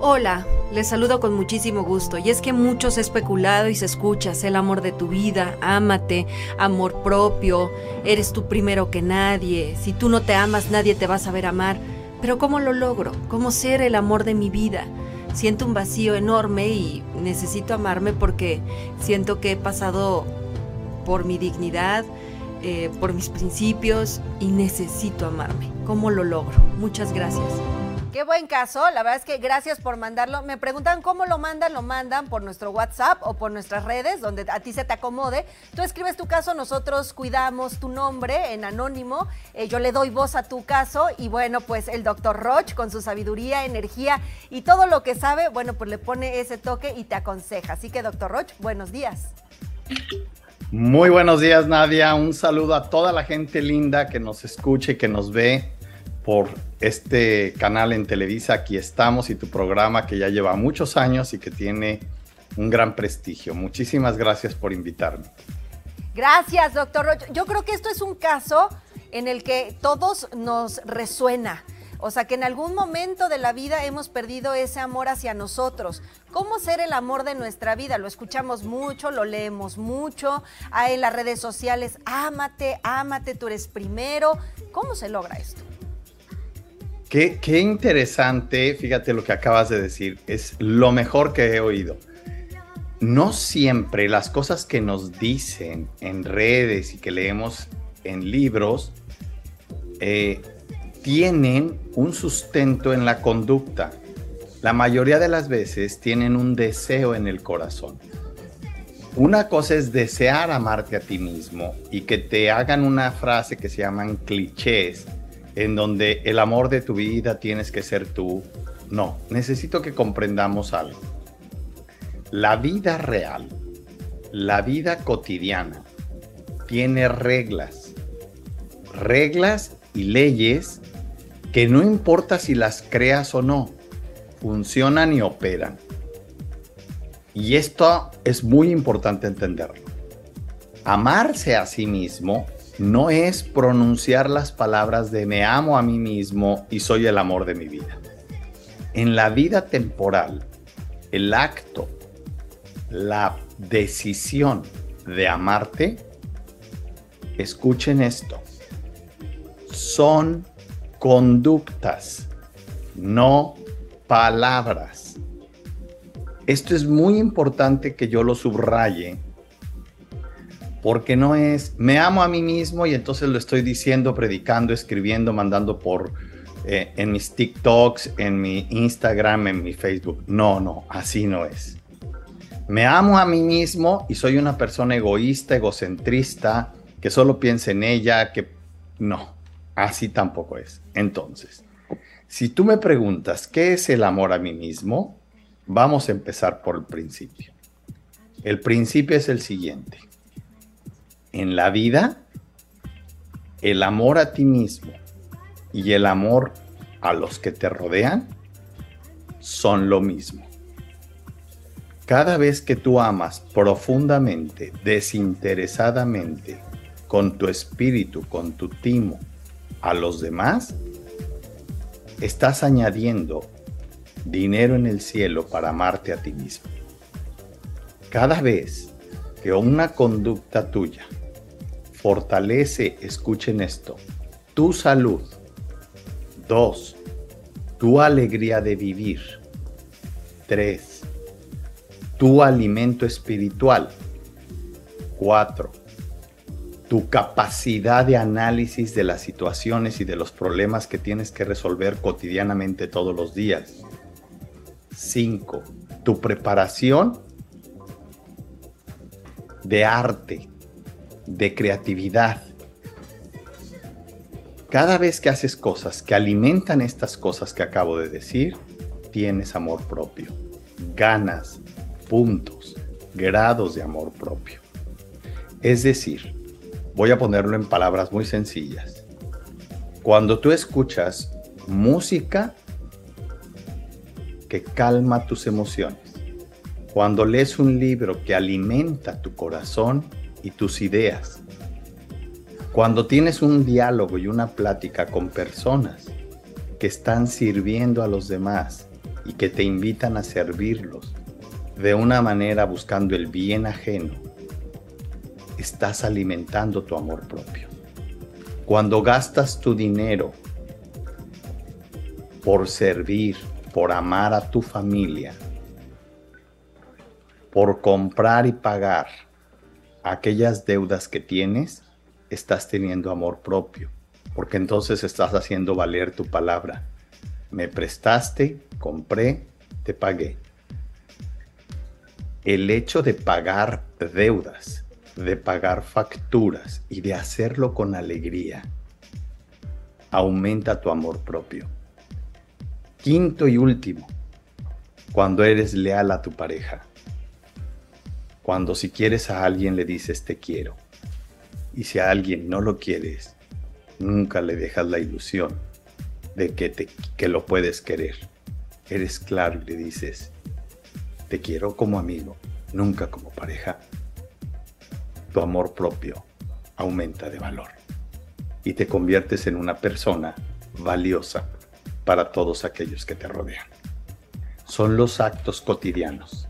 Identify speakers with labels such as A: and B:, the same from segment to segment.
A: Hola, les saludo con muchísimo gusto. Y es que muchos he especulado y se escucha, el amor de tu vida, ámate, amor propio, eres tú primero que nadie, si tú no te amas nadie te va a saber amar. Pero ¿cómo lo logro? ¿Cómo ser el amor de mi vida? Siento un vacío enorme y necesito amarme porque siento que he pasado por mi dignidad, eh, por mis principios y necesito amarme. ¿Cómo lo logro? Muchas gracias.
B: Qué buen caso, la verdad es que gracias por mandarlo. Me preguntan cómo lo mandan, lo mandan por nuestro WhatsApp o por nuestras redes, donde a ti se te acomode. Tú escribes tu caso, nosotros cuidamos tu nombre en anónimo, eh, yo le doy voz a tu caso y bueno, pues el doctor Roch con su sabiduría, energía y todo lo que sabe, bueno, pues le pone ese toque y te aconseja. Así que doctor Roch, buenos días.
C: Muy buenos días Nadia, un saludo a toda la gente linda que nos escucha y que nos ve por este canal en Televisa, aquí estamos, y tu programa que ya lleva muchos años y que tiene un gran prestigio. Muchísimas gracias por invitarme.
B: Gracias, doctor Rocha. Yo creo que esto es un caso en el que todos nos resuena. O sea, que en algún momento de la vida hemos perdido ese amor hacia nosotros. ¿Cómo ser el amor de nuestra vida? Lo escuchamos mucho, lo leemos mucho. En las redes sociales, ámate, ámate, tú eres primero. ¿Cómo se logra esto?
C: Qué, interesante, fíjate lo que acabas de decir, es lo mejor que he oído. No siempre las cosas que nos dicen en redes y que leemos en libros eh, tienen un sustento en la conducta. La mayoría de las veces tienen un deseo en el corazón. Una cosa es desear amarte a ti mismo y que te hagan una frase que se llaman clichés en donde el amor de tu vida tienes que ser tú. No, necesito que comprendamos algo. La vida real, la vida cotidiana, tiene reglas. Reglas y leyes que no importa si las creas o no, funcionan y operan. Y esto es muy importante entenderlo. Amarse a sí mismo no es pronunciar las palabras de me amo a mí mismo y soy el amor de mi vida. En la vida temporal, el acto, la decisión de amarte, escuchen esto, son conductas, no palabras. Esto es muy importante que yo lo subraye porque no es, me amo a mí mismo y entonces lo estoy diciendo, predicando, escribiendo, mandando por, eh, en mis TikToks, en mi Instagram, en mi Facebook. No, no, así no es. Me amo a mí mismo y soy una persona egoísta, egocentrista, que solo piensa en ella, que no, así tampoco es. Entonces, si tú me preguntas qué es el amor a mí mismo, vamos a empezar por el principio. El principio es el siguiente en la vida, el amor a ti mismo y el amor a los que te rodean son lo mismo. Cada vez que tú amas profundamente, desinteresadamente, con tu espíritu, con tu timo, a los demás, estás añadiendo dinero en el cielo para amarte a ti mismo. Cada vez que una conducta tuya fortalece, escuchen esto, tu salud. Dos, tu alegría de vivir. Tres, tu alimento espiritual. Cuatro, tu capacidad de análisis de las situaciones y de los problemas que tienes que resolver cotidianamente todos los días. Cinco, tu preparación de arte, de creatividad. Cada vez que haces cosas que alimentan estas cosas que acabo de decir, tienes amor propio, ganas, puntos, grados de amor propio. Es decir, voy a ponerlo en palabras muy sencillas. Cuando tú escuchas música que calma tus emociones, cuando lees un libro que alimenta tu corazón y tus ideas. Cuando tienes un diálogo y una plática con personas que están sirviendo a los demás y que te invitan a servirlos de una manera buscando el bien ajeno, estás alimentando tu amor propio. Cuando gastas tu dinero por servir, por amar a tu familia, por comprar y pagar aquellas deudas que tienes, estás teniendo amor propio, porque entonces estás haciendo valer tu palabra. Me prestaste, compré, te pagué. El hecho de pagar deudas, de pagar facturas y de hacerlo con alegría, aumenta tu amor propio. Quinto y último, cuando eres leal a tu pareja. Cuando si quieres a alguien le dices te quiero. Y si a alguien no lo quieres, nunca le dejas la ilusión de que, te, que lo puedes querer. Eres claro y le dices, te quiero como amigo, nunca como pareja. Tu amor propio aumenta de valor y te conviertes en una persona valiosa para todos aquellos que te rodean. Son los actos cotidianos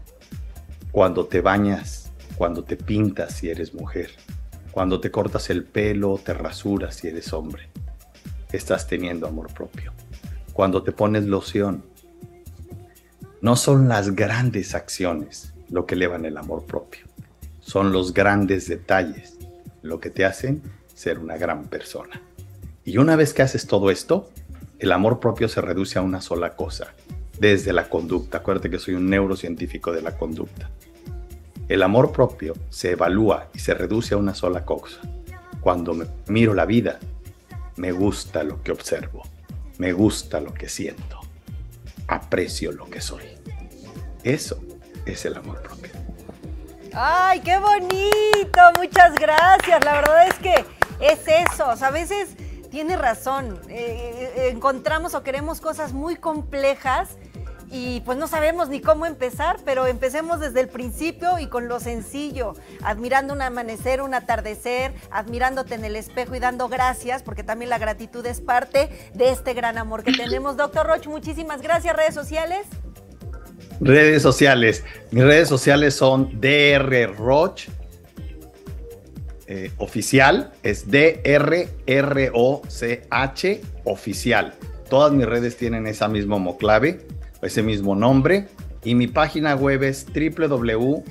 C: cuando te bañas, cuando te pintas si eres mujer, cuando te cortas el pelo, te rasuras si eres hombre. Estás teniendo amor propio. Cuando te pones loción. No son las grandes acciones lo que elevan el amor propio. Son los grandes detalles lo que te hacen ser una gran persona. Y una vez que haces todo esto, el amor propio se reduce a una sola cosa, desde la conducta. Acuérdate que soy un neurocientífico de la conducta. El amor propio se evalúa y se reduce a una sola cosa. Cuando miro la vida, me gusta lo que observo, me gusta lo que siento, aprecio lo que soy. Eso es el amor propio.
B: ¡Ay, qué bonito! Muchas gracias. La verdad es que es eso. a veces tiene razón. Eh, eh, encontramos o queremos cosas muy complejas y pues no sabemos ni cómo empezar, pero empecemos desde el principio y con lo sencillo, admirando un amanecer, un atardecer, admirándote en el espejo y dando gracias, porque también la gratitud es parte de este gran amor que tenemos. Doctor Roch, muchísimas gracias. Redes sociales.
C: Redes sociales. Mis redes sociales son DR. Eh, oficial es D-R-R-O-C-H oficial. Todas mis redes tienen esa misma homoclave ese mismo nombre. Y mi página web es www.drroch.mx,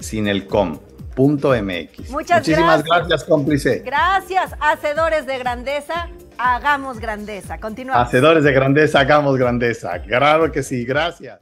C: sin el com. .mx.
B: Muchas
C: Muchísimas gracias. cómplice.
B: Gracias, hacedores de grandeza, hagamos grandeza. Continuamos.
C: Hacedores de grandeza, hagamos grandeza. Claro que sí, gracias.